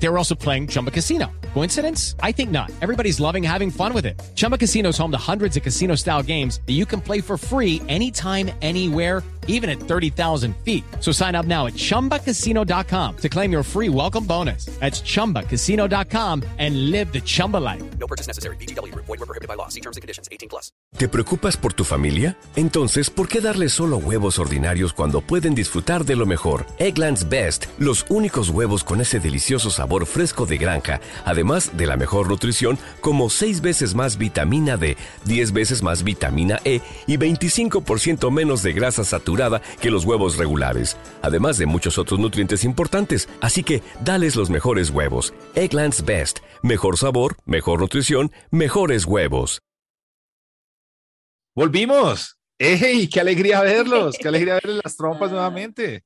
They were also playing Chumba Casino. Coincidence? I think not. Everybody's loving having fun with it. Chumba Casino is home to hundreds of casino style games that you can play for free anytime, anywhere, even at 30,000 feet. So sign up now at chumbacasino.com to claim your free welcome bonus. That's chumbacasino.com and live the Chumba life. No purchase necessary. BGW. Void were prohibited by law. See terms and conditions. 18 plus. ¿Te preocupas por tu familia? Entonces, ¿por qué darles solo huevos ordinarios cuando pueden disfrutar de lo mejor? Eggland's Best, los únicos huevos con ese delicioso sabor fresco de granja, además de la mejor nutrición, como 6 veces más vitamina D, 10 veces más vitamina E y 25% menos de grasa saturada que los huevos regulares, además de muchos otros nutrientes importantes. Así que, dales los mejores huevos. Eggland's Best, mejor sabor, mejor nutrición, mejores huevos. Volvimos. ¡Ey! ¡Qué alegría verlos! ¡Qué alegría verles las trompas nuevamente!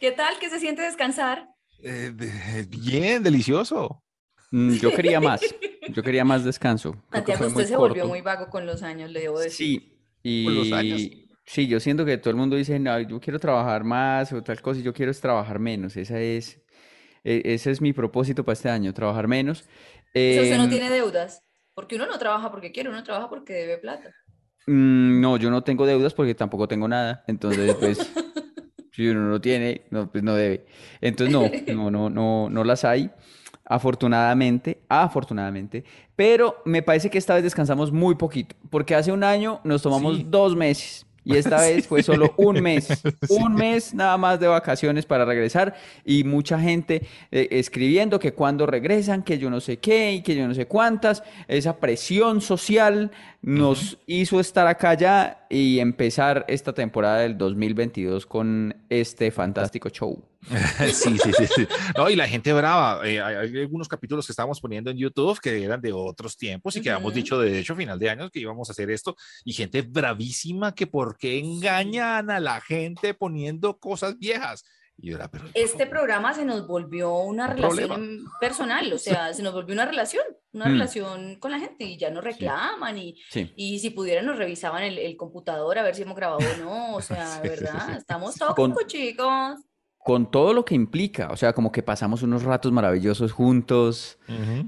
¿Qué tal? ¿Qué se siente descansar? Eh, de- bien, delicioso. Mm, yo quería más. Yo quería más descanso. Santiago, usted muy se volvió muy vago con los años, le debo decir. Sí, Con los años. y sí, yo siento que todo el mundo dice, no, yo quiero trabajar más o tal cosa, y yo quiero es trabajar menos. Esa es, e- ese es mi propósito para este año, trabajar menos. Eso usted no Em, tiene deudas, porque uno no trabaja porque quiere, uno trabaja porque debe plata. mm, no, yo no tengo deudas porque tampoco tengo nada. Entonces, pues, si uno no tiene, no, pues no debe. Entonces, no, no, no, no, no las hay. Afortunadamente, afortunadamente, pero me parece que esta vez descansamos muy poquito, porque hace un año nos tomamos Sí. dos meses y esta vez fue solo un mes, un mes nada más de vacaciones para regresar y mucha gente eh, escribiendo que cuando regresan, que yo no sé qué y que yo no sé cuántas, esa presión social nos hizo estar acá ya y empezar esta temporada del 2022 con este fantástico show. Sí, sí, sí, sí. No, y la gente brava. eh, hay, algunos capítulos que estábamos poniendo en YouTube que eran de otros tiempos y que habíamos Ujú. dicho, de hecho, final de años que íbamos a hacer esto. Y gente bravísima que por qué engañan a la gente poniendo cosas viejas. Y era, pero Este programa se nos volvió una Un relación problema. personal, o sea, se nos volvió una relación, una Mm. relación con la gente y ya nos reclaman y, Sí. y si pudieran nos revisaban el, el computador a ver si hemos grabado o no, o sea, Sí, de sí, verdad, sí. estamos Con- tóxicos, chicos. Con todo lo que implica, o sea, como que pasamos unos ratos maravillosos juntos,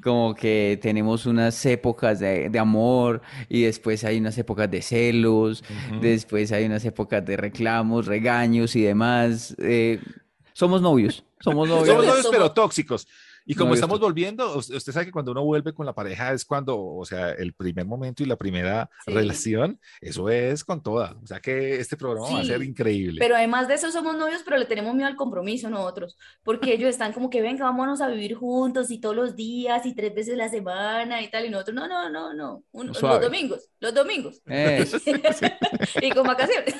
como que tenemos unas épocas de, de amor y después hay unas épocas de celos, después hay unas épocas de reclamos, regaños y demás. eh, somos novios, somos novios. Somos novios, pero tóxicos. Y como Novios estamos volviendo, us- usted sabe que cuando uno vuelve con la pareja es cuando, o sea, el primer momento y la primera Sí. relación, eso es con toda. O sea que este programa va a ser Sí, increíble. Pero además de eso somos novios, pero le tenemos miedo al compromiso nosotros, porque ellos están como que venga, vámonos a vivir juntos y todos los días y tres veces a la semana y tal, y nosotros no, no, no, no, un- los domingos, los domingos Eso, y con vacaciones.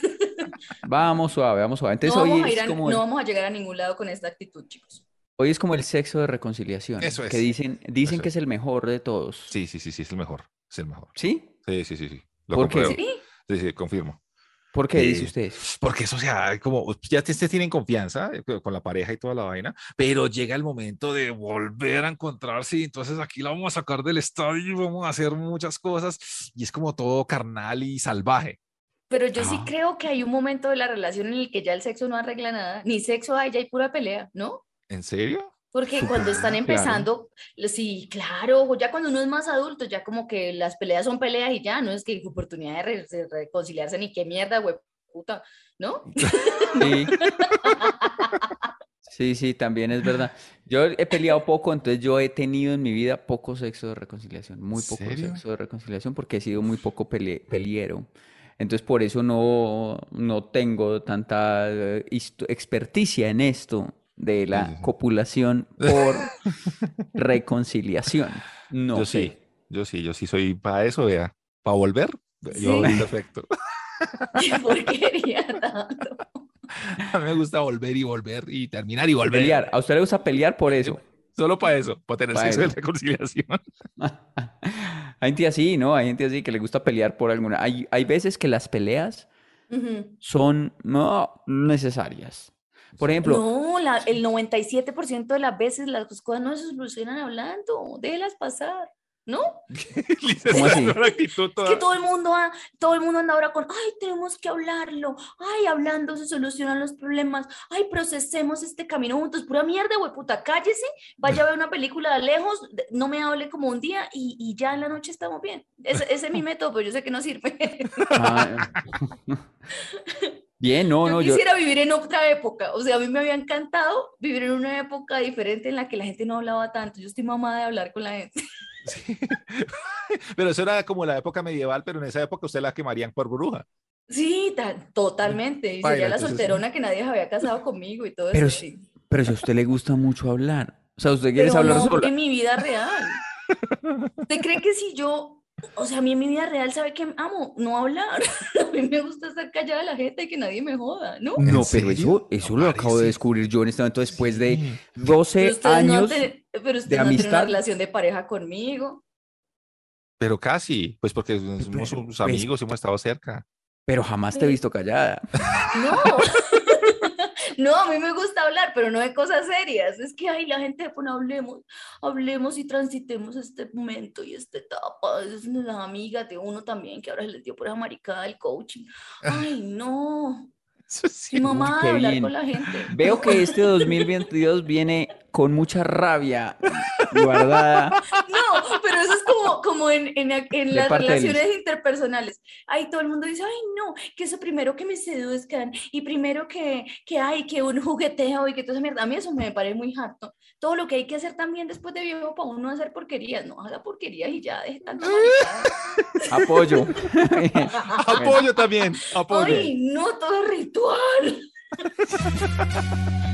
vamos suave, vamos suave. Entonces No hoy vamos a es ir a- como no vamos a llegar a ningún lado con esta actitud, chicos. Hoy es como el sexo de reconciliación, Eso que es. dicen, dicen Eso que es. es el mejor de todos. Sí, sí, sí, sí, es el mejor. Es el mejor. ¿Sí? Sí, sí, sí, sí. Lo ¿Por qué? ¿Sí? Sí, sí, confirmo. ¿Por qué Eh, dice usted? Porque eso, o sea, como ya te, te tienen confianza eh, con- la pareja y toda la vaina, pero llega el momento de volver a encontrarse y entonces aquí la vamos a sacar del estadio y vamos a hacer muchas cosas y es como todo carnal y salvaje. Pero yo sí Ah. creo que hay un momento de la relación en el que ya el sexo no arregla nada, ni sexo hay, ya hay pura pelea, ¿no? ¿En serio? Porque cuando están claro. empezando, sí, claro, ya cuando uno es más adulto, ya como que las peleas son peleas y ya, no es que hay oportunidad de, re- de reconciliarse ni qué mierda, güey, puta, ¿no? Sí. Sí, sí, también es verdad. Yo he peleado poco, entonces yo he tenido en mi vida poco sexo de reconciliación, muy poco ¿Serio? sexo de reconciliación porque he sido muy poco pele- peliero. Entonces por eso no, no tengo tanta eh, experticia en esto de la sí, sí. copulación por reconciliación. No yo sé. sí, yo sí, yo sí soy para eso, vea, para volver, yo perfecto. ¿Qué porquería tanto? A mí me gusta volver y volver y terminar y volver. Pelear. A usted le gusta pelear por eso. Solo para eso, para tener Pa' sexo de reconciliación. Hay gente así, ¿no? Hay gente así que le gusta pelear por alguna. Hay, hay veces que las peleas son no necesarias. Por ejemplo, No, la- el 97% de las veces las cosas no se solucionan hablando, déjelas pasar. ¿no? ¿Cómo así? Es que todo el mundo, ha- todo el mundo anda ahora con, ay, tenemos que hablarlo, ay, hablando se solucionan los problemas, ay, procesemos este camino juntos, pura mierda, güey, puta, cállese, vaya a ver una película de lejos, no me hable como un día y, y ya en la noche estamos bien. Ese, ese es mi método, pero yo sé que no sirve. Ah, Bien, no, yo no, yo, quisiera vivir en otra época, o sea, a mí me había encantado vivir en una época diferente en la que la gente no hablaba tanto, yo estoy mamada de hablar con la gente. Sí. Pero eso era como la época medieval, pero en esa época usted la quemarían por bruja. Sí, ta- totalmente, y Baila, sería la entonces- solterona que nadie se había casado conmigo y todo Pero eso, sí. sí. pero si a usted le gusta mucho hablar, o sea, usted quiere hablar no sola. en mi vida real. ¿Usted cree que si yo, o sea, a mí en mi vida real, ¿sabe qué amo? No hablar. A mí me gusta estar callada de la gente y que nadie me joda, ¿no? No, ¿En pero eso, eso lo acabo de descubrir yo en este momento después de Sí. 12 Pero no años. te- pero usted de no tiene una amistad. relación de pareja conmigo. Pero casi, pues porque somos Pero, sus pues, amigos y hemos estado cerca. Pero jamás te he visto callada. No. No, a mí me gusta hablar, pero no de cosas serias. Es que, ay, la gente pone, hablemos, hablemos y transitemos este momento y esta etapa. Es las amigas de uno también, que ahora se les dio por esa maricada del coaching. Ay, no. Sí. Mi mamá hablar bien. con la gente. Veo que este 2022 viene con mucha rabia guardada. No, pero eso es como, como en, en, en las relaciones interpersonales. Ahí todo el mundo dice, ay, no, que eso primero que me seduzcan y primero que, que hay, que un jugueteo y que toda esa mierda. A mí eso me parece muy harto. Todo lo que hay que hacer también después de viejo para uno hacer porquerías. No haga porquerías y ya, deje tanta. Apoyo. Apoyo también, apoyo. Ay, no, todo es ritual.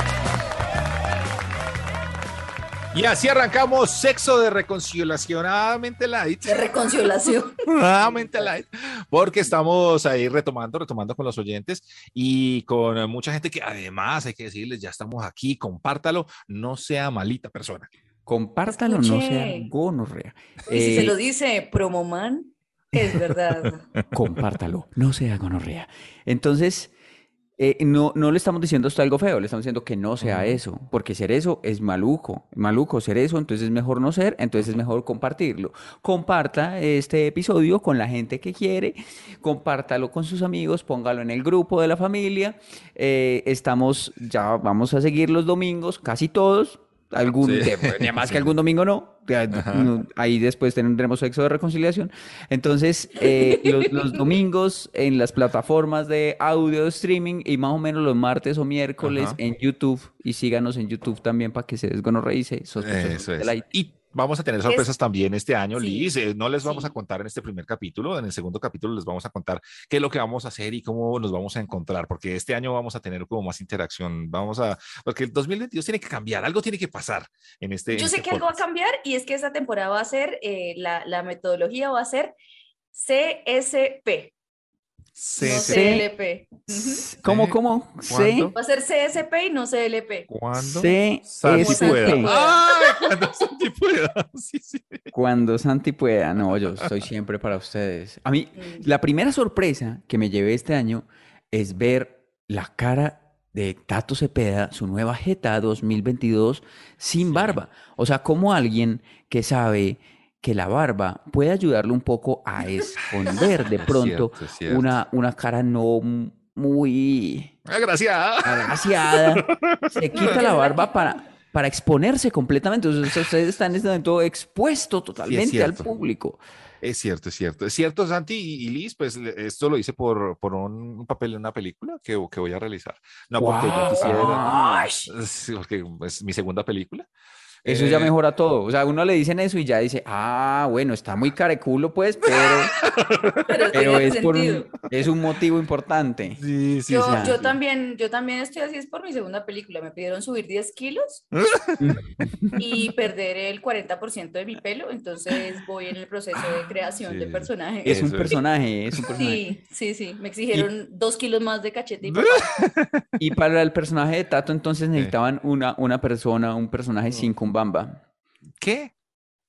Y así arrancamos Sexo de Reconciliacionadamente Light. De reconciliación. Nuevamente light, porque estamos ahí retomando, retomando con los oyentes y con mucha gente que además hay que decirles, ya estamos aquí, compártalo, no sea malita persona. Compártalo, no sea gonorrea. Y si se Eh, lo dice Promoman, es verdad. compártalo, no sea gonorrea. Entonces, eh, no, no le estamos diciendo esto algo feo, le estamos diciendo que no sea eso, porque ser eso es maluco, maluco ser eso, entonces es mejor no ser, entonces es mejor compartirlo. Comparta este episodio con la gente que quiere, compártalo con sus amigos, póngalo en el grupo de la familia. Eh, estamos, ya vamos a seguir los domingos, casi todos. Algún, Sí. de- de más que algún domingo no. No, ahí después tendremos sexo de reconciliación. Entonces, eh, los, los domingos en las plataformas de audio streaming y más o menos los martes o miércoles Ajá. en YouTube. Y síganos en YouTube también para que se desgonorreice. Eso es. Y vamos a tener sorpresas también este año, Sí, Liz. Eh, no les vamos sí. a contar en este primer capítulo, en el segundo capítulo les vamos a contar qué es lo que vamos a hacer y cómo nos vamos a encontrar, porque este año vamos a tener como más interacción. Vamos a, porque el 2022 tiene que cambiar, algo tiene que pasar en este. Yo en sé este que algo va a cambiar y es que esta temporada va a ser, eh, la, la metodología va a ser CSP, CLP. Ujú. ¿Cómo, cómo? Va a ser CSP y no CLP. ¿Cuándo? C, Santi S, pueda. P. Ay, cuando Santi pueda. Sí, sí. Cuando Santi pueda. No, yo estoy siempre para ustedes. A mí, Mm. la primera sorpresa que me llevé este año es ver la cara de Tato Cepeda, su nueva Jeta 2022 sin barba. O sea, como alguien que sabe que la barba puede ayudarle un poco a esconder de pronto cierto, cierto. una, una cara no muy gracias. agraciada. Se quita la barba para, para exponerse completamente. O sea, ustedes están en este momento expuestos totalmente al cierto. público. Es cierto, es cierto. Es cierto, Santi y Liz, pues esto lo hice por, por un papel en una película que, que voy a realizar. No porque yo quisiera, sí, porque es mi segunda película, Eso ya Eh, mejora todo. O sea, a uno le dicen eso y ya dice, ah, bueno, está muy careculo, pues, pero, Pero, pero es por un, es un motivo importante. Sí, sí, Yo, sí. yo sí. también, yo también estoy así, es por mi segunda película. Me pidieron subir 10 kilos y perder el 40% de mi pelo, entonces voy en el proceso de creación de sí. personaje. Es un personaje, es un personaje. Sí, sí, sí. Me exigieron dos kilos más de cachete y Y para el personaje de Tato, entonces necesitaban una, una persona, un personaje sin cumbamba. ¿Qué?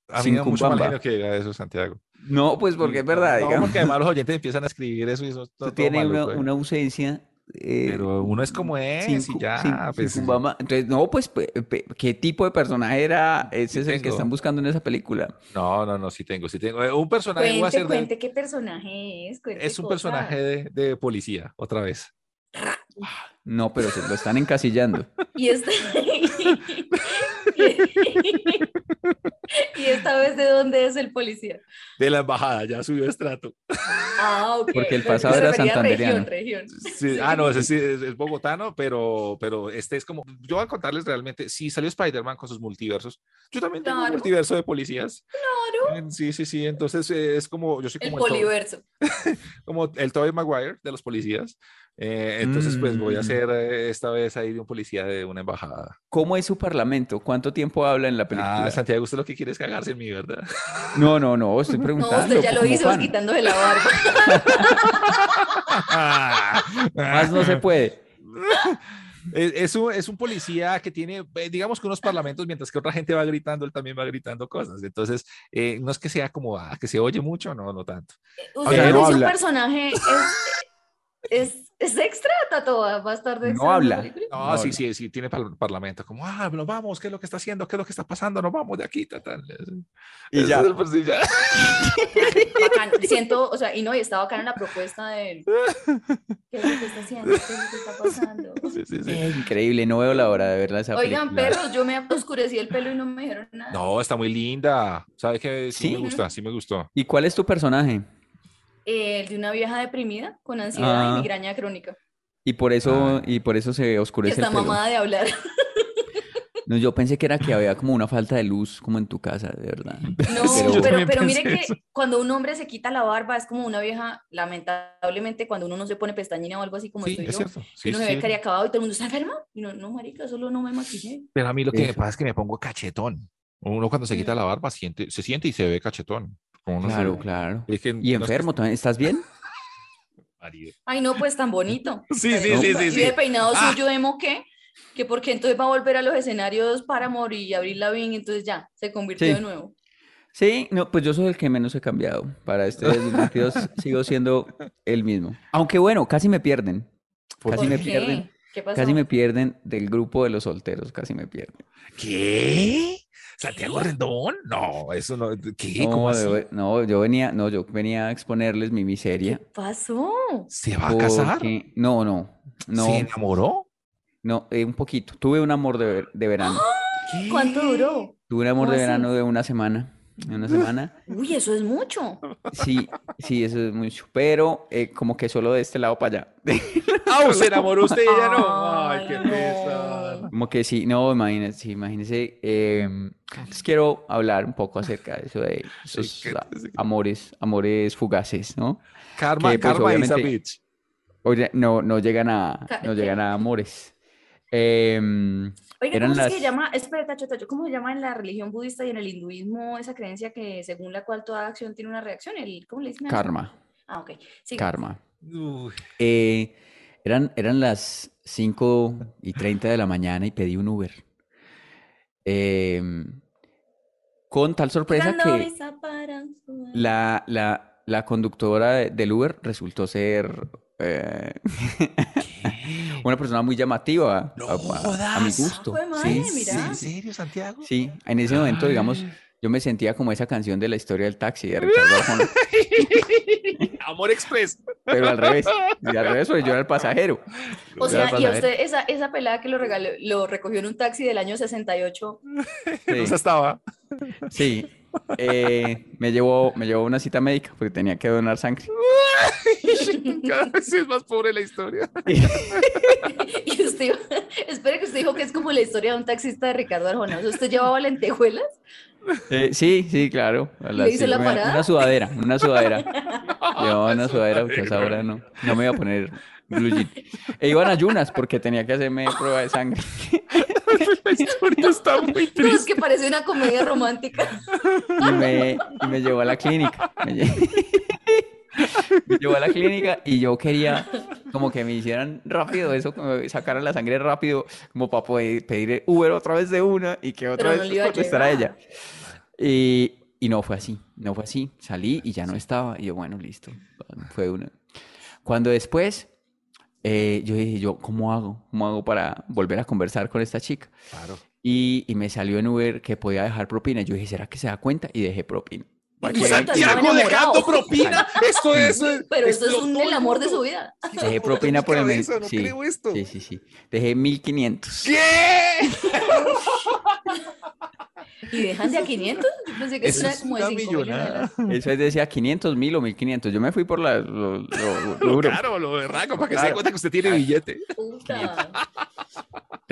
A mí Sin mucho que diga eso, Santiago. No, pues porque es verdad, No, digamos. porque además los oyentes empiezan a escribir eso y eso está todo tiene maluco, ¿eh? una ausencia. eh, Pero uno es como es sin y ya, sin- sin pues. cumbamba. Entonces, no, pues, ¿qué tipo de personaje era? Ese es el que están buscando en esa película. No, no, no, sí tengo, sí tengo. Eh, Un personaje voy a Cuente, hacer de- cuente qué personaje es. cuente es un personaje de, de policía, otra vez. No, pero se lo están encasillando. Y esta... y esta vez, ¿de dónde es el policía? De la embajada, ya subió estrato. Ah, ok. Porque el pasado era santandereano. Región, región. Sí, ah, no, ese sí es, es bogotano, pero, pero este es como. Yo voy a contarles realmente. Si salió Spider-Man con sus multiversos, yo también tengo un Claro. multiverso de policías. Claro. Sí, sí, sí. Entonces eh, es como. Yo soy El como el, To- poliverso. como el Tobey Maguire de los policías. Eh, entonces, pues voy a Mm. hacer eh, esta vez ahí de un policía de una embajada. ¿Cómo es su parlamento? ¿Cuánto tiempo habla en la película? Ah, Santiago, usted lo que quiere es cagarse en mí, ¿verdad? No, no, no, estoy No, preguntando. usted ya lo hizo quitándose la barba. Más no se puede. Es, es un, es un policía que tiene, eh, digamos que unos parlamentos, mientras que otra gente va gritando, él también va gritando cosas. Entonces, eh, no es que sea como ah, que se oye mucho, no, no tanto. Usted no dice un personaje es, es, es extra, Tato, va a estar de No extra habla. No, No, sí, no. sí, sí, tiene par- parlamento, como, ah, nos vamos, ¿qué es lo que está haciendo? ¿Qué es lo que está pasando? Nos vamos de aquí, tal. Y ya. es el policía. Bacán, siento, o sea, y no, y está bacán en la propuesta de él. ¿Qué es lo que está haciendo? ¿Qué es lo que está pasando? Sí, sí, sí. Eh, increíble, no veo la hora de verla esa Oigan, película. perros, yo me oscurecí el pelo y no me dijeron nada. No, está muy linda. ¿Sabe qué? Sí, ¿Sí? me gusta, sí me gustó. ¿Y cuál es tu personaje? Eh, el de una vieja deprimida con ansiedad Ah. y migraña crónica. Y por eso, Ah. y por eso se oscurece está el pelo. mamada de hablar. No, yo pensé que era que había como una falta de luz como en tu casa, de verdad. No, Pero- pero, pero, mire que eso. cuando un hombre se quita la barba es como una vieja, lamentablemente cuando uno no se pone pestañina o algo así como Sí, estoy es yo, Sí, uno se sí. ve cariacabado y todo el mundo está enfermo. Y no, no, marica, solo no me maquillé. Pero a mí lo que me Eso. pasa es que me pongo cachetón. Uno cuando se quita la barba siente, se siente y se ve cachetón. Como se- Claro, claro. Es que Y no enfermo también. ¿Estás bien? Ay, no, pues tan bonito. Sí, sí, sí, sí, Y sí. de peinado Ah. suyo emo qué? Que porque entonces va a volver a los escenarios para morir y abrir la y entonces ya, se convirtió Sí. de nuevo. Sí, no, pues yo soy el que menos he cambiado. Para este 2022 sigo siendo el mismo. Aunque bueno, casi me pierden. ¿Por Casi ¿Por me qué? pierden. ¿Qué pasó? Casi me pierden del grupo de los solteros, casi me pierden. ¿Qué? ¿Santiago Rendón? No, eso no. ¿Qué? ¿Cómo No, así? yo, no, yo venía, no, yo venía a exponerles mi ¿Qué miseria. pasó? ¿Se va a casar? No, no, no, ¿Se enamoró? no, eh, un poquito. Tuve un amor de, ver- de verano. ¿Qué? ¿Cuánto duró? Tuve un amor ¿Cómo de así? verano de una semana. De una semana. Uy, eso es mucho. Sí, sí, eso es mucho. Pero eh, como que solo de este lado para allá. ¡Ah! ¿Se enamoró usted y ella no? ¡Ay, Ay, qué pesar! Como que sí, no, imagínense, sí, imagínense. eh, entonces quiero hablar un poco acerca de eso de esos amores, amores fugaces, ¿no? Karma, Que, pues, karma is a bitch. Oye, no, no llegan a, no llegan a amores. Em, Oiga, Eran ¿cómo las- se llama? Espera, Tacho, Tacho, ¿cómo se llama en la religión budista y en el hinduismo esa creencia que según la cual toda acción tiene una reacción? El, ¿Cómo le dicen karma, Ah, ok. Sí. karma. Eh, eran, eran las 5 y 30 de la mañana y pedí un Uber. Em, con tal sorpresa Cuando que la, la, la conductora de- del Uber resultó ser eh, una persona muy llamativa No a, a- a mi gusto. Madre, Sí, mira. ¿En serio, Santiago? sí, en ese momento, digamos, yo me sentía como esa canción de la historia del taxi de Ricardo Arjona, Amor Express. pero al revés. Y al revés, porque yo era el pasajero. O Yo sea, y a usted, esa, esa pelada que lo regaló, lo recogió en un taxi del año 68. Sí. Esa estaba. Sí, eh, me llevó, me llevó a una cita médica porque tenía que donar sangre. Cada vez es más pobre la historia. Y usted, iba- espere que usted dijo que es como la historia de un taxista de Ricardo Arjona. ¿Usted llevaba lentejuelas? Eh, sí, sí, claro. a las- hizo sí, la una, parada? una sudadera, una sudadera. Llevaba una sudadera porque a esa hora no, no me iba a poner blue jean. E iban ayunas porque tenía que hacerme prueba de sangre. La historia está muy No, es triste. que parece una comedia romántica. Y me, y me llevó a la clínica. Me, lle- me llevó a la clínica y yo quería como que me hicieran rápido eso, como que sacaran la sangre rápido, como para poder pedir Uber otra vez de una y que otra Pero no vez a contestara ella. Y, y no fue así, no fue así. Salí y ya no estaba. Y yo, bueno, listo. Fue una. Cuando después, eh, yo dije, yo, ¿cómo hago? ¿Cómo hago para volver a conversar con esta chica? Claro. Y, y me salió en Uber que podía dejar propina. Yo dije, ¿será que se da cuenta? Y dejé propina. ¿Para Y qué? Santiago dejando propina. Esto es. Pero esto es un, el amor de su vida. Dejé propina por el mes. no sí, creo esto. sí, sí, sí. Dejé 1500. ¿Qué? ¿Y dejan de a 500? Yo pensé que Eso eso era es como de una 5 millonada. Eso es decía 500 mil o 1500. Yo me fui por la, lo, lo- lo duro. Claro, lo berraco, para que se Claro. dé cuenta que usted tiene billete. Puta.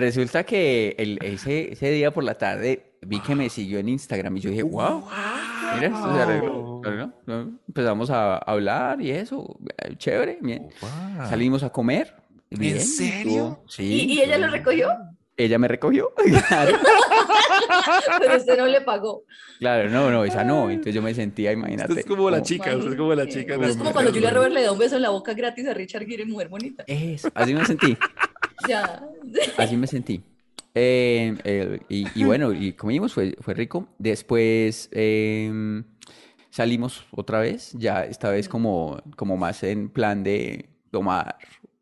Resulta que el, ese, ese día por la tarde vi que me siguió en Instagram y yo dije, wow, mira, esto se arregló. ¿no? Empezamos a hablar y eso, eh, chévere, bien. Salimos a comer. bien, serio? estuvo- sí. ¿Y, y ella lo recogió? Ella me recogió. Claro, Pero usted no le pagó. claro, no, no, esa no. Entonces yo me sentía, imagínate. Usted es como la como- chica, usted es como la chica. Es como cuando Julia Roberts le da un beso en la boca gratis a Richard Gere, mujer bonita. Eso, así me sentí. Ya. Así me sentí. Eh, eh, y, y bueno, y comimos, fue, fue rico. Después em, salimos otra vez, ya esta vez como, como más en plan de tomar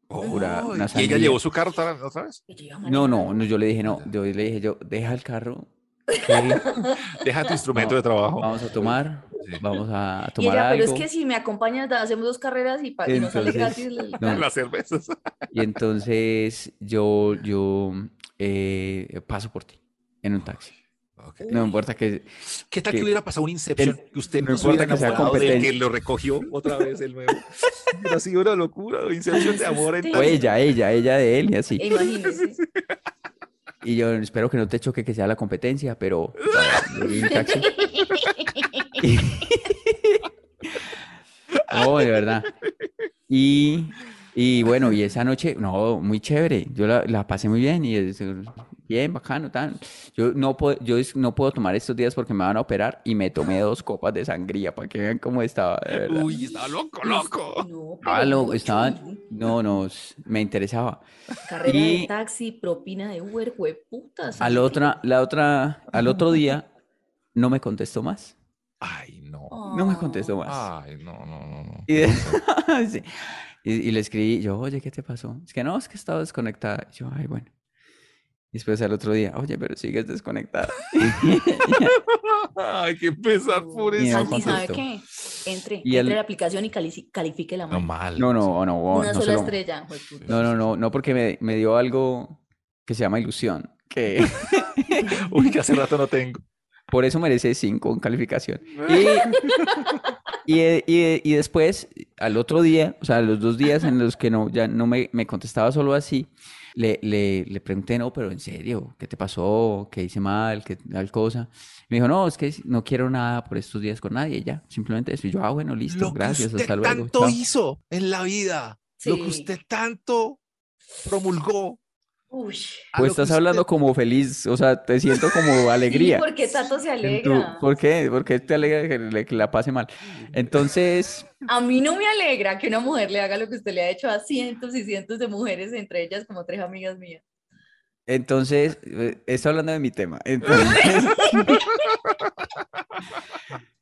una, una ¿Y ella llevó su carro otra otra vez? No, no, no, yo le dije, no, yo le dije, yo, deja el carro, que Deja tu instrumento No, de trabajo. vamos a tomar, vamos a Y tomar ella, pero es algo. que si me acompañas, hacemos dos carreras y, pa- y nos sale gratis. el- no. Las cervezas. Y entonces yo, yo eh, paso por ti en un taxi. Ok. No importa que ¿Qué tal que- que hubiera pasado un Inception? el- que usted no importa que sea enamorado del que lo recogió otra vez el nuevo. Hubiera sido una locura. Inception de amor en Sí. o ella, ella, ella de él y así. Imagínese. Y yo espero que no te choque que sea la competencia, pero Oh, de verdad. Y, y bueno, y esa noche, no, muy chévere. Yo la, la pasé muy bien y es bien, bacano, tan. Yo no puedo, yo no puedo tomar estos días porque me van a operar y me tomé dos copas de sangría para que vean cómo estaba, de verdad. Uy, estaba loco, loco. No, Estaba pero loco, mucho. estaba, no, no, me interesaba. Carrera Y- de taxi, propina de Uber, hueputas. Al otra, la otra, al otro día no me contestó más. Ay, no. No me contestó más. Ay, no, no, no, no. Y, de- sí. y, y le escribí, yo, oye, ¿qué te pasó? Es que no, es que estaba desconectada. Y yo, ay, bueno. Y después al otro día, oye, pero sigues desconectada. Ay, qué pesar por Y eso. no Santi, ¿sabe qué? Entre, Y entre el- a la aplicación y califique la No, mano. mal. No, no, no, Una no, sola lo- estrella. hueputa. no, no, no, no, porque me, me dio algo que se llama ilusión, que Uy, que hace rato no tengo. por eso merece cinco en calificación. Y, y, y- y después, al otro día, o sea, los dos días en los que no, ya no me, me contestaba solo así, le, le, le pregunté, no, pero en serio, ¿qué te pasó? ¿Qué hice mal? ¿Qué tal cosa? Me dijo, no, es que no quiero nada por estos días con nadie, ya, simplemente eso. Y yo, ah, bueno, listo, Lo que gracias, usted hasta luego. tanto chao". hizo en la vida. Lo que usted tanto promulgó. Uy. Pues estás hablando usted- como feliz, o sea, te siento como Sí, alegría. porque Tato se alegra. ¿Por qué? ¿Por qué te alegra que, le- que la pase mal? Entonces, A mí no me alegra que una mujer le haga lo que usted le ha hecho a cientos y cientos de mujeres, entre ellas como tres amigas mías. entonces, eh, estoy hablando de mi tema. Entonces,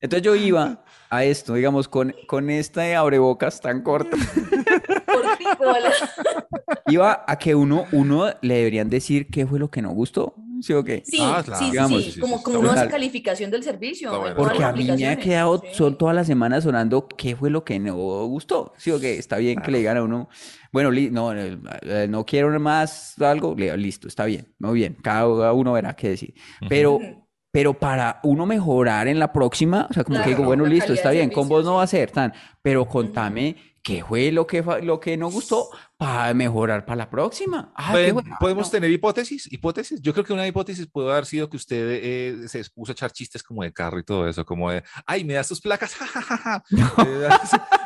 entonces yo iba a esto, digamos, con, con este abrebocas tan corto, Iba a que uno, uno le deberían decir qué fue lo que no gustó, ¿sí o qué? Sí, Ah, claro. sí, Digamos, sí, sí, sí, como, como uno hace calificación del servicio. Bueno. Porque a mí me ha quedado, sí. son todas las semanas sonando qué fue lo que no gustó. Sí, o que está bien que le digan a uno, bueno, no, eh, eh, no quiero más algo, listo, está bien, muy bien, cada uno verá qué decir. Pero, pero para uno mejorar en la próxima, o sea, como que Claro, digo, bueno, listo, está bien, con vos no va a ser tan, pero contame ¿qué fue lo que, lo que no gustó para mejorar para la próxima? Ah. Ah, ¿Podemos no. tener hipótesis? ¿Hipótesis? Yo creo que una hipótesis puede haber sido que usted eh, se puso a echar chistes como de carro y todo eso, como de, ay, me das tus placas, ja, ja, ja, ja". Eh,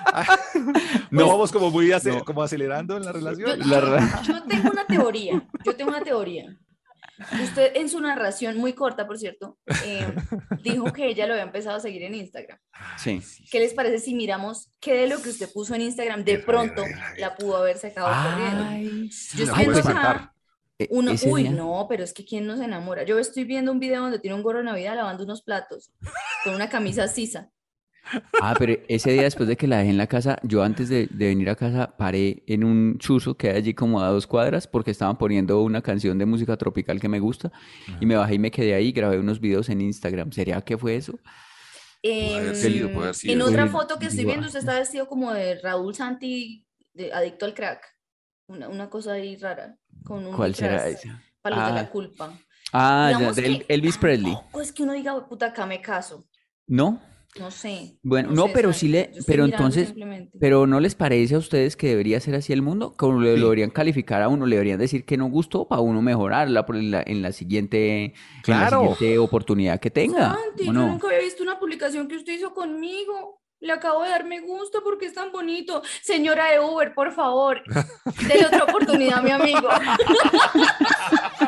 ah, no, No. vamos como muy ace- No. como acelerando en la Yo, relación. La yo tengo una teoría, yo tengo una teoría. Usted en su narración, muy corta por cierto, eh, dijo que ella lo había empezado a seguir en Instagram. Sí. ¿Qué les parece si miramos qué de lo que usted puso en Instagram de pronto la pudo haber sacado corriendo? Ay, Yo estoy viendo acá uno, uy, día- no, pero es que quién nos enamora. Yo estoy viendo un video donde tiene un gorro de Navidad lavando unos platos con una camisa sisa. Ah, pero ese día después de que la dejé en la casa, yo antes de, de venir a casa paré en un chuzo que hay allí como a dos cuadras porque estaban poniendo una canción de música tropical que me gusta y me bajé y me quedé ahí, grabé unos videos en Instagram. ¿Sería que fue eso? haber sido, puede haber Em, sido. en otra foto que estoy viendo, usted está vestido como de Raúl Santi, de adicto al crack. Una, una cosa ahí rara, con un ¿Cuál será esa? de Ah. la culpa. Ah, ya, que- Elvis Presley. O es que uno diga, puta, acá me caso. ¿No? No sé. Bueno, no, sé, pero sí le- pero entonces-. Pero ¿no les parece a ustedes que debería ser así el mundo? Como le, Sí. lo deberían calificar a uno, le deberían decir que no gustó para uno mejorarla por la- en la siguiente, en la Claro. siguiente oportunidad que tenga. Santi, ¿o yo no? nunca había visto una publicación que usted hizo conmigo. Le acabo de dar me gusta porque es tan bonito. Señora de Uber, por favor, déle otra oportunidad a mi amigo.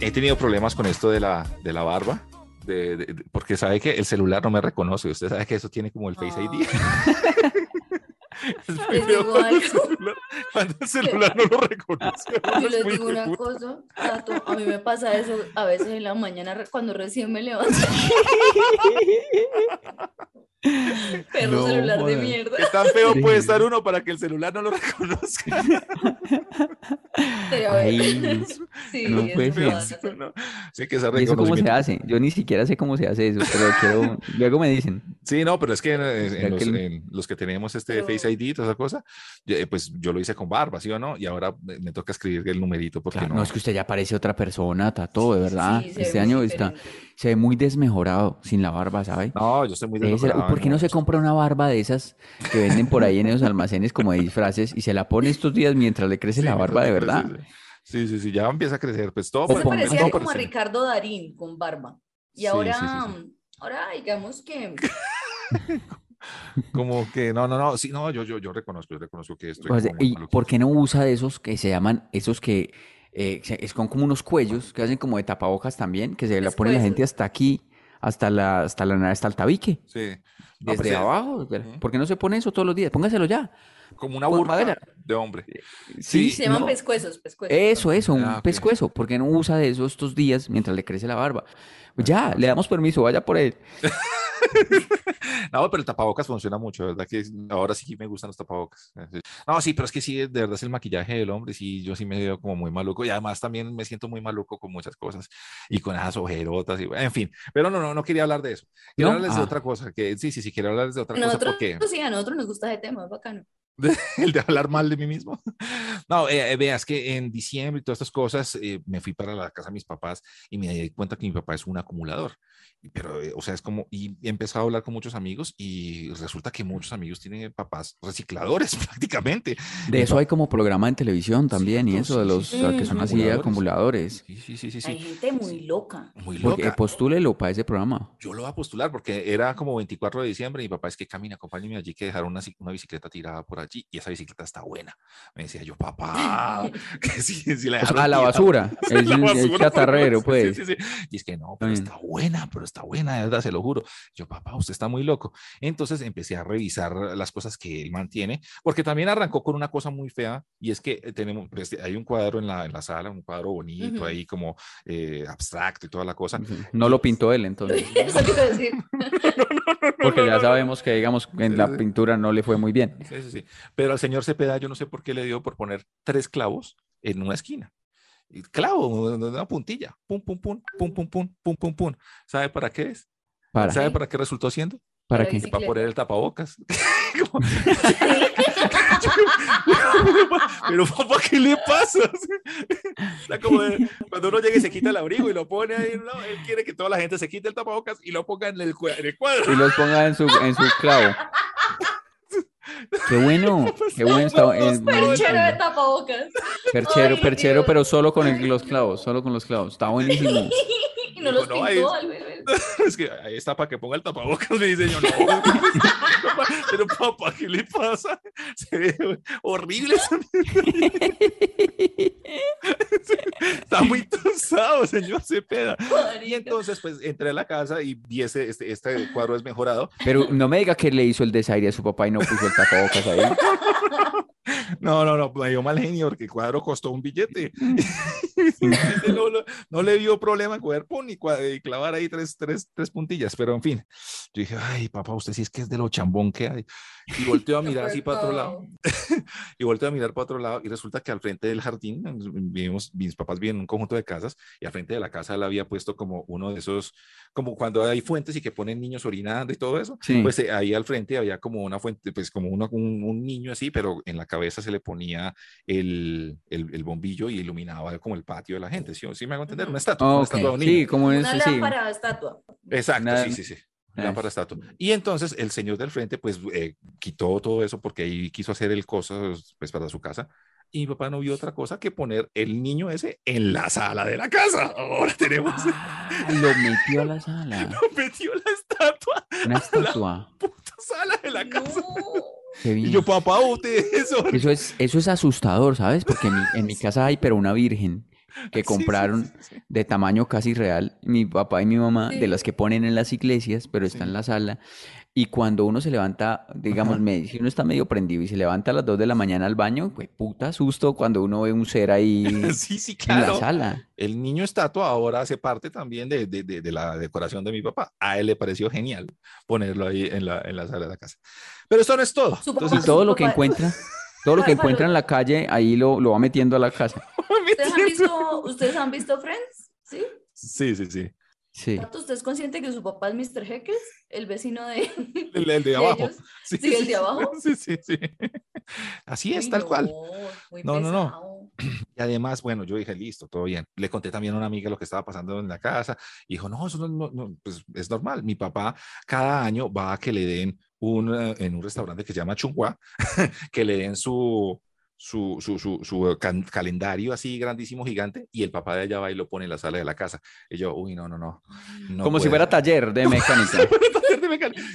He tenido problemas con esto de la, de la barba, de- de- de- porque sabe que el celular no me reconoce. Usted sabe que eso tiene como el Face ID. Es muy feo cuando el celular, cuando el celular no lo reconoce. Yo Es les digo una hijueputa. cosa, Tato, a mí me pasa eso a veces en la mañana cuando recién me levanto. Perro No, celular de mierda. ¿Qué tan feo Sí. puede estar uno para que el celular no lo reconozca? Ay, sí, no puede ser. No, Sí, que ese ¿Y eso cómo se hace? Yo ni siquiera sé cómo se hace eso, pero quiero... Luego me dicen. Sí, no, pero es que en, en los, en los que tenemos este Pero- Face ID y toda esa cosa, yo, eh, pues yo lo hice con barba, ¿sí o no? Y ahora me toca escribir el numerito porque Claro, no. no, es que usted ya parece otra persona, Tato, de verdad. Sí, ve Este año está, diferente. Se ve muy desmejorado sin la barba, ¿sabe? No, yo estoy muy desmejorado, ¿Por qué no se compra una barba de esas que venden por ahí en esos almacenes como de disfraces y se la pone estos días mientras le crece Sí, la barba de verdad? crece, Sí, sí, sí, ya empieza a crecer. Pues todo ponga- parecía todo como a Ricardo Darín con barba. Y Sí, ahora, sí, sí, sí. ahora digamos que Como que no, no, no, sí, no, yo, yo, yo reconozco, yo reconozco que estoy muy ¿y por qué no usa de esos que se llaman, esos que eh, es con como unos cuellos que hacen como de tapabocas también, que se la pone la gente hasta aquí, hasta la, hasta la, hasta el tabique, Sí. No, desde pues, eh, abajo. ¿Por qué no se pone eso todos los días? Póngaselo ya. Como una Pues, madera. de hombre. Sí, se llaman no. pescuezos, pescuezos. Eso, eso, un Ah, pescuezo. ¿Por qué no usa de eso estos días mientras le crece la barba? Pues ya, le damos permiso, vaya por él. No, pero el tapabocas funciona mucho, ¿verdad? Que ahora sí me gustan los tapabocas. No, sí, pero es que sí, de verdad es el maquillaje del hombre, sí, yo sí me veo como muy maluco y además también me siento muy maluco con muchas cosas y con esas ojerotas y en fin, pero no, no, no quería hablar de eso. Quiero ¿No? hablarles de Ah. otra cosa, que sí, sí, sí, quiero hablarles de otra cosa Nosotros, porque sí, a nosotros nos gusta ese tema, es bacano. el de hablar mal de mí mismo. No, eh, eh, veas que en diciembre y todas estas cosas eh, me fui para la casa de mis papás y me di cuenta que mi papá es un acumulador. Y- Pero, eh, o sea, es como, y he empezado a hablar con muchos amigos y resulta que muchos amigos tienen papás recicladores prácticamente. De eso hay como programa en televisión también y Cierto, eso de sí, los sí, sí. ah, que son así de acumuladores. Sí, sí, sí, sí, sí. Hay gente muy loca. Muy Porque loca. postúlelo para ese programa. Yo lo voy a postular porque era como 24 de diciembre y mi papá es que camina, acompáñame allí que dejaron una, una bicicleta tirada por allí y esa bicicleta está buena. Me decía yo, papá, que sí, sí la O sea, dejaron a la tirada". basura, Sí, el, la el basura, chatarrero, sí, pues. sí, sí, sí. Y es que no, pero está buena, pero está buena, de verdad, se lo juro. Yo, papá, usted está muy loco. Entonces empecé a revisar las cosas que él mantiene, porque también arrancó con una cosa muy fea, y es que eh, tenemos, pues, hay un cuadro en la, en la sala, un cuadro bonito ahí como eh, abstracto y toda la cosa. No lo pintó él entonces, Eso a decir. porque ya sabemos que digamos en la pintura no le fue muy bien. Sí, sí, sí. Pero al señor Cepeda, yo no sé por qué le dio por poner tres clavos en una esquina. Clavo, una puntilla. Pum, pum, pum, pum, pum, pum, pum, pum, pum. ¿Sabe para qué es? ¿Para, ¿Sabe qué? para qué resultó haciendo? para Para qué? Para poner el tapabocas. pero papá, ¿qué le pasa? O sea, como de- cuando uno llega y se quita el abrigo y lo pone ahí, ¿no? él quiere que toda la gente se quite el tapabocas y lo ponga en el, cua- en el cuadro. Y los ponga en su, en su clavo. Qué bueno, qué bueno. Está, es muy Perchero de tapabocas. perchero, Ay, perchero, Dios. pero solo con el- los clavos, solo con los clavos. Está buenísimo. Y no los No, pintó al Es que ahí está para que ponga el tapabocas, me dice yo, no. Pero papá, ¿qué le pasa? Se ve horrible. Está muy tosado, señor Cepeda. Y entonces, pues, entré a la casa y vi ese, este, este cuadro desmejorado. Pero no me diga que le hizo el desaire a su papá y no puso el tapabocas ahí. No, no, no, me dio mal genio porque el cuadro costó un billete. No, no, no le dio problema coger pum y, y clavar ahí tres, tres, tres puntillas, pero en fin. Yo dije, ay, papá, usted sí es que es de lo chambón que hay. Y volteo a mirar así para otro lado. y volteo a mirar para otro lado y resulta que al frente del jardín, vivimos, mis papás viven en un conjunto de casas y al frente de la casa él había puesto como uno de esos, como cuando hay fuentes y que ponen niños orinando y todo eso, Sí. pues eh, ahí al frente había como una fuente, pues como uno- un, un niño así, pero en la cabeza se le ponía el, el, el bombillo y iluminaba como el patio de la gente, ¿sí, ¿Sí me hago entender? Una estatua, una estatua de un Sí, niño. como es, Una sí. lámpara de estatua. Exacto, Una- sí, sí, sí. Lámpara estatua. Y entonces el señor del frente, pues, eh, quitó todo eso porque ahí quiso hacer el coso, pues, para su casa. Y mi papá no vio otra cosa que poner el niño ese en la sala de la casa. Ahora tenemos, Ah, lo metió a la sala. metió la estatua Una estatua. puta sala de la casa. No. Qué Y yo, papá, usted eso. Eso es, eso es asustador, ¿sabes? Porque en mi, en mi casa hay, pero una virgen que Sí, sí, compraron sí, sí. de tamaño casi real, mi papá y mi mamá, de las que ponen en las iglesias, pero está en la sala. Y cuando uno se levanta, digamos, me- si uno está medio prendido y se levanta a las 2 de la mañana al baño, pues puta susto cuando uno ve un ser ahí en la sala. El niño estatua ahora hace parte también de, de- de- de la decoración de mi papá. A él le pareció genial ponerlo ahí en la, en la sala de la casa. Pero esto no es todo. Entonces, todo lo que encuentra, todo lo que encuentra en la calle, ahí lo, lo va metiendo a la casa. ¿Ustedes han visto, ¿ustedes han visto Friends? ¿Sí? Sí, sí, sí. Sí. ¿Usted es consciente que su papá es Mr. Heckles? El vecino de, El, el de de abajo. ellos. Sí, el de abajo. Sí, sí, sí. Así es, Uy, tal cual. no, muy No, no, no. pesado. Y además, bueno, yo dije, listo, todo bien. Le conté también a una amiga lo que estaba pasando en la casa. Y dijo, no, eso no, no- no, pues es normal. Mi papá cada año va a que le den un, eh, en un restaurante que se llama Chunghua, que le den su, su, su, su, su can- calendario así grandísimo, gigante, y el papá de allá va y lo pone en la sala de la casa. Y yo, uy, no, no, no. no Como si puedo". fuera taller de mecánica.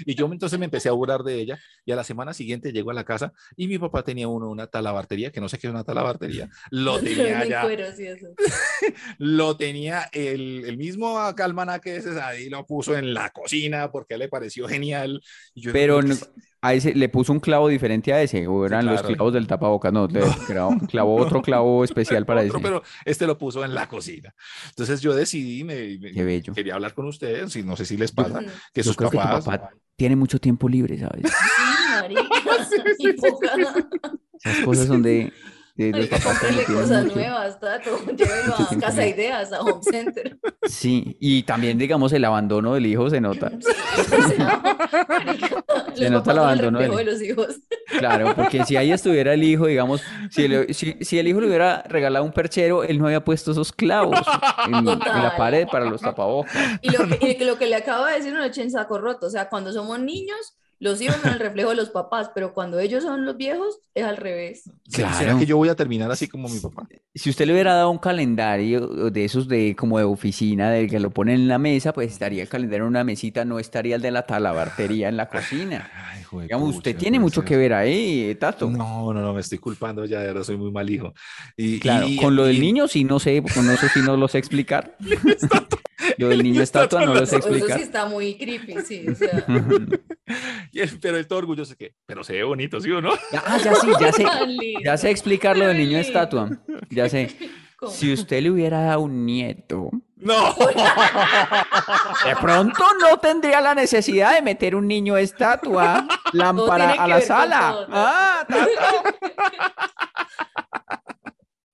Y yo entonces me empecé a burlar de ella y a la semana siguiente llego a la casa y mi papá tenía uno, una talabartería, que no sé qué es una talabartería, lo tenía cueros y eso. lo tenía el, el mismo almanaque ese, ahí lo puso en la cocina porque le pareció genial. Y yo, Pero "¿Qué no- es?". a ese le puso un clavo diferente a ese, o eran los claro. clavos del tapabocas, no, le clavó, clavó otro clavo especial para Otro, ese. pero este lo puso en la cocina. Entonces yo decidí, me, me- Qué bello. quería hablar con ustedes y no sé si les pasa que sus que papás... papá tiene mucho tiempo libre, ¿sabes? Sí, marica. Esas cosas son de, de los papás cosas mucho- nuevas, Tato. Llévelo a Casa. Ideas, a Home Center. Sí, y también, digamos, el abandono del hijo se nota. Sí, sea, marica, Se nota el abandono del- de los hijos. Claro, porque si ahí estuviera el hijo, digamos, si el, si, si el hijo le hubiera regalado un perchero, él no había puesto esos clavos en, en la pared para los tapabocas. Y lo que, y lo que le acabo de decir no lo echen saco roto. O sea, cuando somos niños, los hijos son el reflejo de los papás, pero cuando ellos son los viejos, es al revés. ¿Será Claro. que yo voy a terminar así como mi papá? Si usted le hubiera dado un calendario de esos de como de oficina, del que lo pone en la mesa, pues estaría el calendario en una mesita, no estaría el de la talabartería en la cocina. Ay, hijo de Digamos, usted pucha, tiene puede mucho que ver ahí, Tato. No, no, no, me estoy culpando ya, de verdad soy muy mal hijo. Y, Claro, y- con lo del y- niño sí no sé, con eso sí no lo sé explicar. Lo del niño estatua no lo sé Eso, eso explicar. sí está muy creepy, sí. O sea, y él- pero él todo orgulloso que, pero se ve bonito, ¿sí o no? Ya- Ah, ya sí, ya sé, ya sé explicar lo del niño estatua. Ya sé. ¿Cómo? Si usted le hubiera dado un nieto, No. de pronto no tendría la necesidad de meter un niño estatua, lámpara a la sala. todo, ¿no? Ah, Tato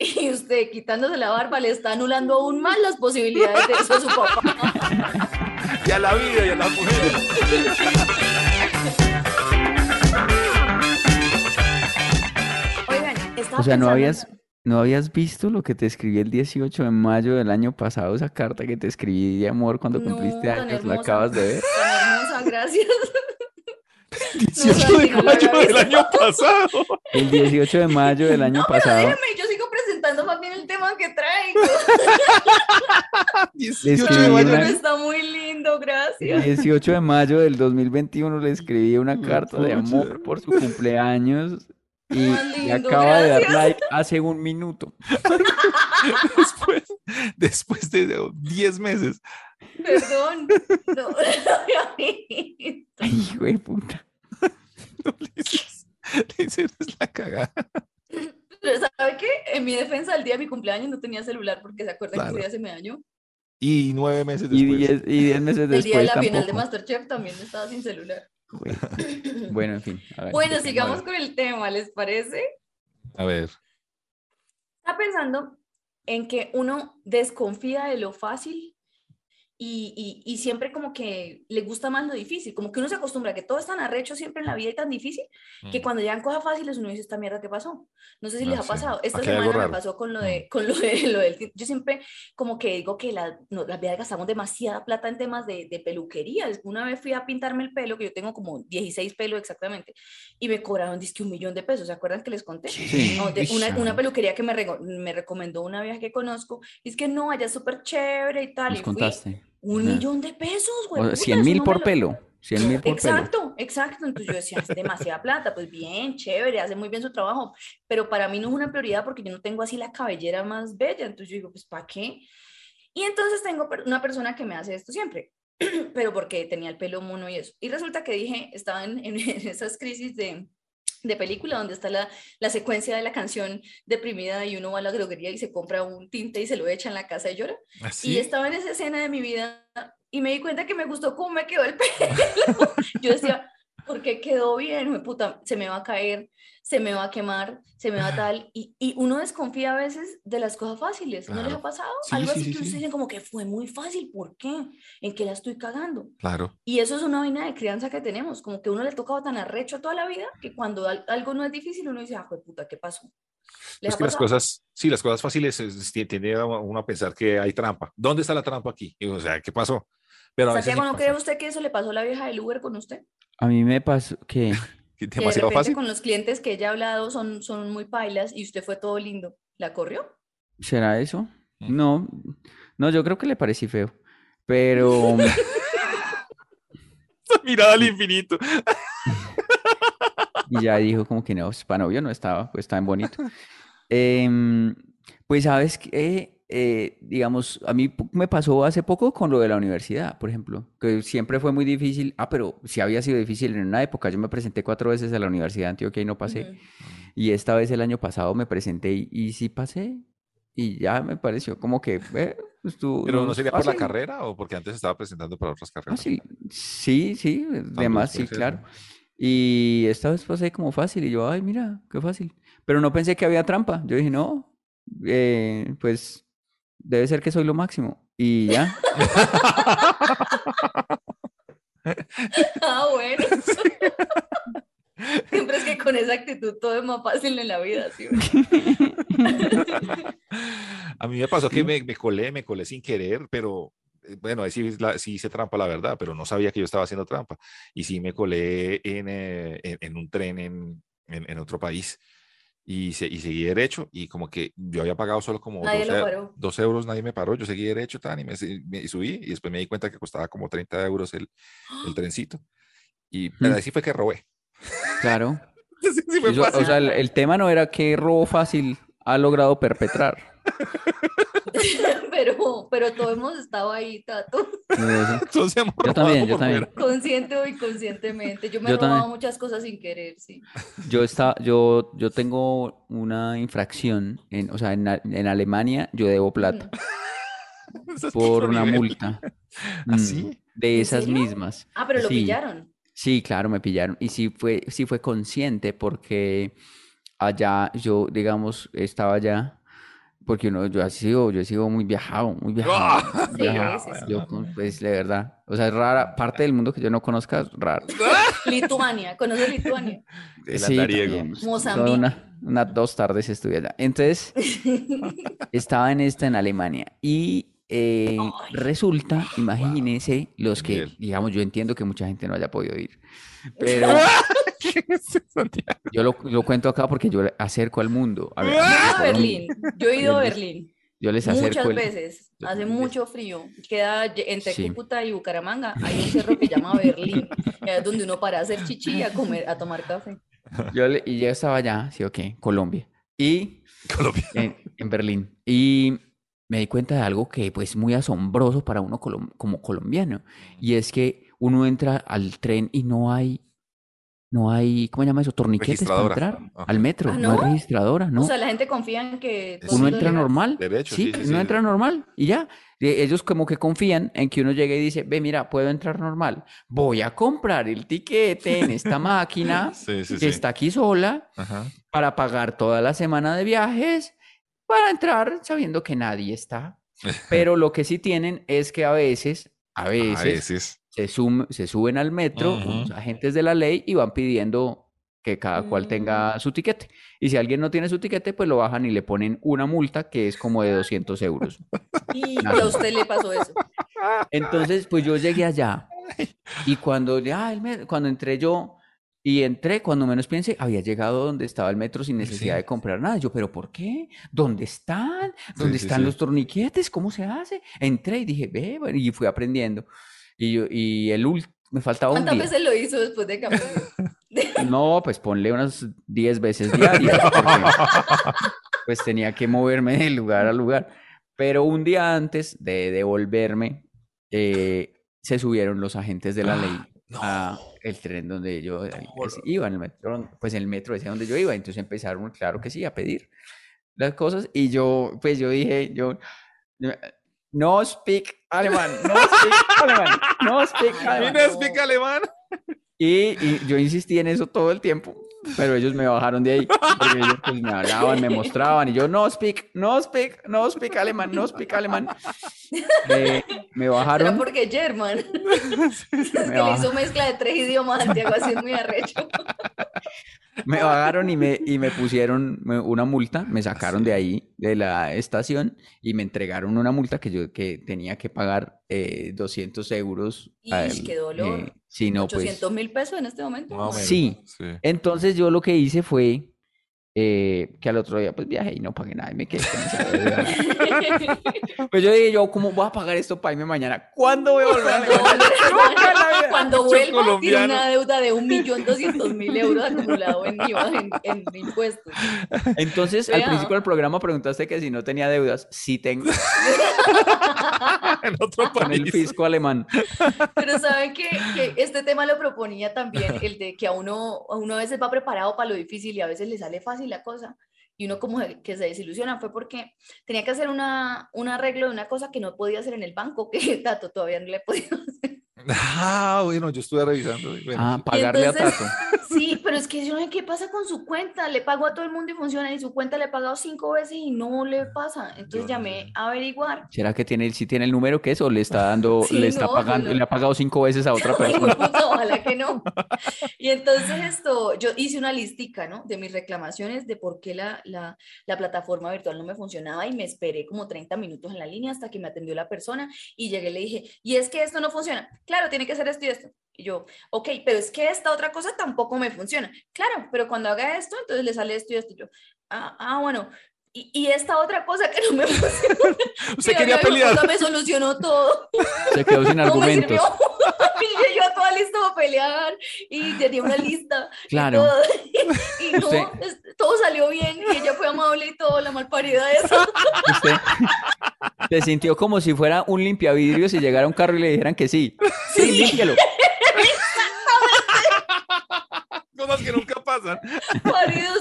y usted quitándose la barba le está anulando aún más las posibilidades de eso a su papá. Y a la vida y la mujer. O sea, no habías... ¿No habías visto lo que te escribí el 18 de mayo del año pasado, esa carta que te escribí de amor cuando cumpliste años? ¿La acabas de ver? Hermosa, gracias. 18 de mayo del año pasado. El 18 de mayo del año pasado. Pero yo 18 de mayo. está muy lindo, el gracias. 18 de mayo del 2021 le escribí una carta de amor por su cumpleaños y lindo, acaba de dar gracias. like hace un minuto. Después, después de 10 meses. Perdón. No, no había visto. Ay, de puta. No le dices, le dices, la cagada. Pero ¿sabe qué? En mi defensa, el día de mi cumpleaños no tenía celular porque se acuerdan Claro. que ese día se me dañó. Y nueve meses Y después. 10 y diez meses El día de después la final de tampoco. Masterchef también estaba sin celular. Bueno, en fin. a ver, Bueno, ¿de qué sigamos con el tema, ¿les parece? A ver. Está pensando en que uno desconfía de lo fácil y, y- y siempre como que le gusta más lo difícil, como que uno se acostumbra a que todo es tan arrecho siempre en la vida y tan difícil, que Mm. cuando llegan cosas fáciles uno dice, esta mierda, ¿qué pasó? No sé si les Ah, ha sí. pasado. Esta Aquí semana me pasó con lo Mm. de, con lo de, lo del... Yo siempre como que digo que la, no, las vidas gastamos demasiada plata en temas de, de peluquería. Una vez fui a pintarme el pelo, que yo tengo como 16 pelos exactamente, y me cobraron, dizque un millón de pesos. ¿Se acuerdan que les conté? Sí. No, de una, una peluquería que me, me recomendó una vieja que conozco, y es que no, allá es súper chévere y tal, Nos y fui, contaste. Un millón de pesos, güey. O puta, 100 eso mil no por lo- pelo. 100 mil por pelo. Exacto, exacto. Entonces yo decía, es demasiada plata, pues bien, chévere, hace muy bien su trabajo, pero para mí no es una prioridad porque yo no tengo así la cabellera más bella, entonces yo digo, pues ¿para qué? Y entonces tengo una persona que me hace esto siempre, pero porque tenía el pelo mono y eso. Y resulta que dije, estaba en, en esas crisis de, de película donde está la, la secuencia de la canción deprimida y uno va a la droguería y se compra un tinte y se lo echa en la casa y llora. ¿Así? Y estaba en esa escena de mi vida y me di cuenta que me gustó cómo me quedó el pelo. Yo decía, ¿por qué quedó bien? Puta, se me va a caer, se me va a quemar, se me va a tal. Y, y uno desconfía a veces de las cosas fáciles. ¿No les Claro. ha pasado? Sí, Algo sí, así sí, que ustedes dicen como que fue muy fácil. ¿Por qué? ¿En qué la estoy cagando? Claro. Y eso es una vaina de crianza que tenemos. Como que uno le ha tocado tan arrecho toda la vida que cuando al- algo no es difícil uno dice, ah, jue puta, ¿qué pasó? ¿Les Es ha que las cosas, sí, las cosas fáciles es- ti- tiende a uno a pensar que hay trampa. ¿Dónde está la trampa aquí? Y, o sea, ¿qué pasó? Pero a veces Santiago, sí ¿no cree usted que eso le pasó a la vieja del Uber con usted? A mí me pasó que Que que de demasiado repente fácil. con los clientes que ella ha hablado son, son muy pailas y usted fue todo lindo. ¿La corrió? ¿Será eso? Mm. No, no, yo creo que le parecí feo. Pero mirada al infinito. y ya dijo como que no, pues, para novio no estaba, pues estaba en bonito. Em, pues sabes que, eh, digamos, a mí me pasó hace poco con lo de la universidad, por ejemplo, que siempre fue muy difícil. Ah, pero sí había sido difícil en una época. Yo me presenté cuatro veces a la Universidad de Antioquia y no pasé. Y esta vez el año pasado me presenté y, y sí pasé. Y ya me pareció como que eh, estuvo Pero no sería por la carrera o porque antes estaba presentando para otras carreras. Fácil. Sí, sí, además, sí, puede ser, claro. ¿no? Y esta vez pasé como fácil y yo, ay, mira, qué fácil. Pero no pensé que había trampa. Yo dije, no, eh, pues debe ser que soy lo máximo. Y ya. Ah, bueno. Siempre es que con esa actitud todo es más fácil en la vida, ¿sí? A mí me pasó que me, me colé, me colé sin querer, pero eh, bueno, ahí sí, la- sí hice trampa, la verdad, pero no sabía que yo estaba haciendo trampa. Y sí me colé en, eh, en, en un tren en, en, en otro país y, se, y seguí derecho y como que yo había pagado solo como Nadie lo 12 paró. dos euros, nadie me paró, yo seguí derecho tan, y me, subí y después me di cuenta que costaba como 30 euros el, el trencito. Y pero Mm. ahí sí fue que robé. Claro. Sí, sí fue Eso- fácil. o sea, el, el tema no era qué robo fácil ha logrado perpetrar. pero, pero todos hemos estado ahí, Tato. Entonces, Yo también, robado yo también. fuera. consciente o inconscientemente. Yo me he Yo robado también. muchas cosas sin querer, sí. Yo, está, yo, yo tengo una infracción, en, o sea, en, A- en Alemania yo debo plata por una nivel. multa. ¿Ah, Mm? De ¿En esas mismas. Ah, pero lo Sí. pillaron. Sí, claro, me pillaron. Y sí fue, sí fue consciente porque allá yo, digamos, estaba allá, porque uno, yo he sido, yo he sido muy viajado, muy viajado. Ah, Sí, sí, sí. Yo, pues, de verdad. O sea, es rara, parte del mundo que yo no conozca es raro. Lituania, ¿conoces Lituania? El Sí, también, Mozambique. una- unas dos tardes estuve allá. Entonces, estaba en esta en Alemania y eh, resulta, imagínense, los que, digamos, yo entiendo que mucha gente no haya podido ir, pero yo lo, lo cuento acá porque yo acerco al mundo. A ver, Yo he ido a Colombia. Berlín. Yo he ido a Berlín. Yo les Muchas acerco el- veces. Hace mucho frío. Queda entre Sí. Cúcuta y Bucaramanga. Hay un cerro que llama Berlín. es donde uno para a hacer chichi y a comer, a tomar café. Yo le- y yo estaba allá, sí, ok, Colombia. Y Colombia. en, en Berlín. Y me di cuenta de algo que pues muy asombroso para uno colom- como colombiano. Y es que uno entra al tren y no hay, no hay, ¿cómo se llama eso? Torniquetes para entrar Ajá. al metro. ¿Ah, no hay registradora, ¿no? O sea, la gente confía en que Uno entra normal. Derecho, Sí, sí, sí, uno sí. entra normal y ya. Ellos como que confían en que uno llegue y dice, ve, mira, puedo entrar normal. Voy a comprar el tiquete en esta máquina Sí, sí, que sí. está aquí sola Ajá. para pagar toda la semana de viajes, para entrar sabiendo que nadie está. Pero lo que sí tienen es que a veces, a A veces, veces. Se, sum- se suben al metro Ujú. unos agentes de la ley y van pidiendo que cada cual tenga su tiquete. Y si alguien no tiene su tiquete, pues lo bajan y le ponen una multa que es como de 200 euros. Y Nada. a usted le pasó eso. Entonces, pues yo llegué allá y cuando, ah, el me- cuando entré yo y entré, cuando menos pensé, había llegado donde estaba el metro sin necesidad Sí. de comprar nada. Yo, pero ¿por qué? ¿Dónde están? ¿Dónde sí, están sí. los torniquetes? ¿Cómo se hace? Entré y dije, ve, bueno, y fui aprendiendo. Y, yo, y el ult- me faltaba un ¿Cuántas día. veces lo hizo después de aprendió? No, pues ponle unas 10 veces diarias, porque pues tenía que moverme de lugar a lugar. Pero un día antes de devolverme, eh, se subieron los agentes de la ley a el tren donde yo iba, en el metro, pues el metro ese donde yo iba. Entonces empezaron, claro que sí, a pedir las cosas. Y yo, pues yo dije, yo, no speak alemán, no speak alemán, no speak alemán. ¿Quién explica alemán? Y, y yo insistí en eso todo el tiempo, pero ellos me bajaron de ahí, porque ellos pues, me hablaban, me mostraban, y yo, no speak, no speak, no speak alemán, no speak alemán. Me, me ¿Será bajaron, porque German? es que le hizo mezcla de tres idiomas, Santiago, así es muy arrecho. me bajaron y me, y me pusieron una multa, me sacaron de ahí, de la estación, y me entregaron una multa que yo que tenía que pagar eh, 200 euros. Ish, qué dolor. eh, sí, no, pues... 800 mil pesos en este momento. Sí. Entonces yo lo que hice fue eh, que al otro día pues viajé y no pagué nada y me quedé con esa deuda. Pues yo dije, yo, ¿cómo voy a pagar esto para irme mañana? ¿Cuándo voy a volver a Cuando, vuelva, tiene una deuda de 1.200.000 euros acumulado en IVA, en, en impuestos. Entonces, al principio del programa preguntaste que si no tenía deudas. Sí tengo en otro con el fisco alemán. Pero saben que, que este tema lo proponía también, el de que a uno, a uno a veces va preparado para lo difícil y a veces le sale fácil la cosa. Y uno como que se desilusiona fue porque tenía que hacer una, un arreglo de una cosa que no podía hacer en el banco, que Tato todavía no le podido hacer. Ah, bueno, yo estuve revisando. bueno, Ah, sí. pagarle a Tato. Sí, pero es que yo no sé qué pasa con su cuenta. Le pago a todo el mundo y funciona, y su cuenta le he pagado cinco veces y no le pasa. Entonces llamé sé. a averiguar. ¿Será que tiene, si tiene el número que es o le está dando, Sí, le está no, pagando, no. le ha pagado cinco veces a otra persona? ojalá que no. Y entonces esto, yo hice una listica, ¿no? De mis reclamaciones de por qué la, la, la plataforma virtual no me funcionaba y me esperé como 30 minutos en la línea hasta que me atendió la persona y llegué y le dije, y es que esto no funciona. Claro, tiene que ser esto y esto. Y yo, ok, pero es que esta otra cosa tampoco me funciona. Claro, pero cuando haga esto, entonces le sale esto y esto. Y yo, ah, ah, bueno. Y, y esta otra cosa que no me funciona. Usted que quería pelear. me solucionó todo. Se quedó sin No me argumentos. sirvió. y yo toda lista para pelear y tenía una lista. y Claro. todo. Y, no, Usted- todo salió bien y ella fue amable y todo, la malparida esa. Usted se sintió como si fuera un limpiavidrios y llegara un carro y le dijeran que sí. Sí, límpialo. Cosas que nunca pasan. Maridos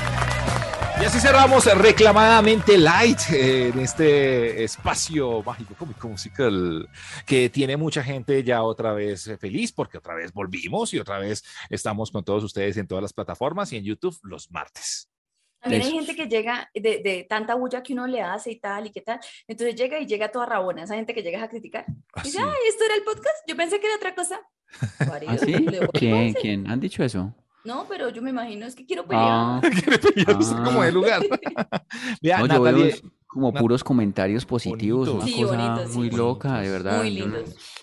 Y así cerramos reclamadamente Light eh, en este espacio mágico cómico musical que tiene mucha gente ya otra vez feliz porque otra vez volvimos y otra vez estamos con todos ustedes en todas las plataformas y en YouTube los martes. También hay Eso. gente que llega de, de tanta bulla que uno le hace y tal y qué tal. Entonces llega y llega toda rabona. Esa gente que llega a criticar. Ah, Dice, sí. ay, esto era el podcast. Yo pensé que era otra cosa. ¿Ah, sí? ¿Quién, quién? ¿Han dicho eso? No, pero yo me imagino, es que quiero pelear. Ah, Quiere pelear como de lugar. Vea, no, yo veo como puros comentarios positivos, una Sí, cosa bonitos, sí. muy loca, de verdad. Muy no-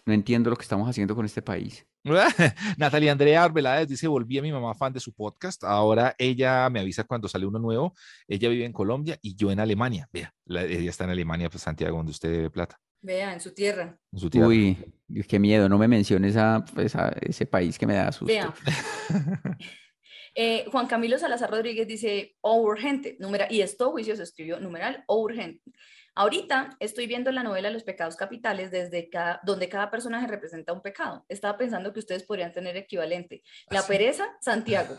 no entiendo lo que estamos haciendo con este país. Natalia Andrea Arbeláez dice, volví a mi mamá fan de su podcast. Ahora ella me avisa cuando sale uno nuevo. Ella vive en Colombia y yo en Alemania. Vea, la- ella está en Alemania, pues Santiago, donde usted debe plata. Vea, en su tierra. En su tierra. Uy, qué miedo, no me menciones a, esa- ese país que me da susto. Vea. Eh, Juan Camilo Salazar Rodríguez dice, o urgente, numera- y esto juicioso escribió numeral o urgente. Ahorita estoy viendo la novela Los pecados capitales desde cada, donde cada personaje representa un pecado. Estaba pensando que ustedes podrían tener equivalente. La pereza, Santiago.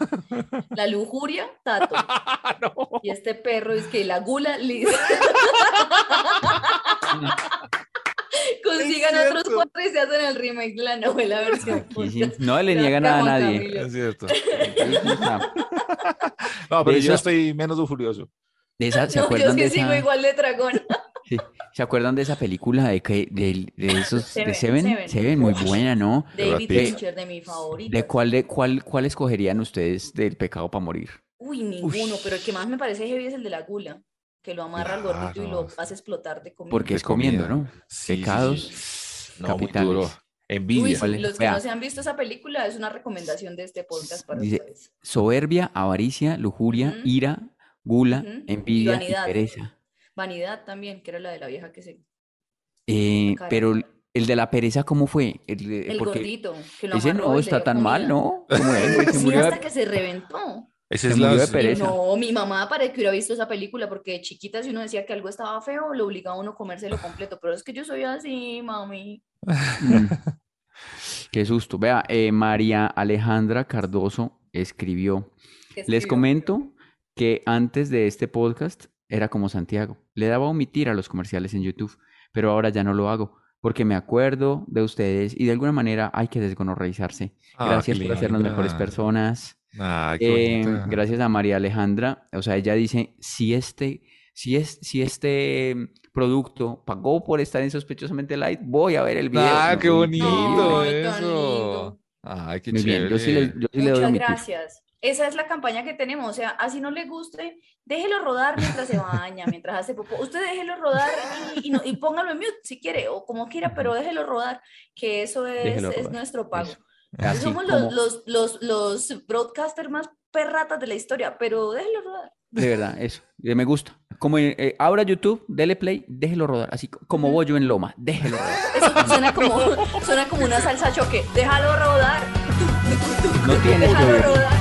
La lujuria, Tato. no. Y este perro es que la gula, Liz. Consigan otros cuatro y se hacen el remake de la novela versión no le Gracias, niega nada a nadie. Es cierto. No, pero De yo esa- estoy menos lujurioso. De esa- ¿Se No, yo acuerdan es de que sigo esa, igual de dragón. sí, ¿se acuerdan de esa película de que de, de esos de Seven, Seven? Seven. Seven, muy buena, ¿no? David. Fincher, de mi favorito. ¿De cuál de cuál cuál escogerían ustedes del pecado para morir? Uy, ninguno, pero el que más me parece heavy es el de la gula, que lo amarra al gordito y lo hace explotar de comida. Porque es comiendo. ¿no? Sí, sí, Pecados sí. No, muy capitales. duro. Uy, Envidia. sí, ¿Cuál es? los que Vea. no se han visto esa película, es una recomendación de este podcast para Dice, ustedes. Soberbia, avaricia, lujuria, ira, gula, envidia y vanidad. pereza. Vanidad también, que era la de la vieja que se... Eh, pero el- el de la pereza, ¿cómo fue? El, El porque gordito, que lo ese no está tan mal. ¿no? Como él, se Sí, hasta que se reventó. Esa es murió la... de pereza. No, mi mamá parece que hubiera visto esa película porque de chiquita si uno decía que algo estaba feo, lo obligaba a uno a comérselo completo, pero es que yo soy así, mami. Qué susto. Vea, eh, María Alejandra Cardoso escribió. ¿Qué Les comento que antes de este podcast era como Santiago. Le daba a omitir a los comerciales en YouTube, pero ahora ya no lo hago porque me acuerdo de ustedes y de alguna manera hay que desgonorreizarse. Ah, Gracias por hacernos mejores personas. Qué Eh, bonita. gracias a María Alejandra. O sea, ella dice, si este, si es, si este mm, producto pagó por estar en Sospechosamente Light, voy a ver el video. Ah, No, qué bonito Ay, eso. Ay, qué Muy bien, yo sí le, chévere. yo sí le doy a Muchas gracias. Esa es la campaña que tenemos. O sea, así no le guste, déjelo rodar mientras se baña, mientras hace popó. Usted déjelo rodar y, y no- y póngalo en mute si quiere o como quiera, pero déjelo rodar, que eso es, nuestro pago. Eso. Así Somos como- los, los, los, los broadcasters más perratas de la historia, pero déjelo rodar. De verdad, eso. eh, Me gusta. Como eh, eh, abra YouTube, dele play, déjelo rodar. Así co- como bollo en loma, déjelo rodar. Eso suena como, suena como una salsa choque. Déjalo rodar, No tiene rodar.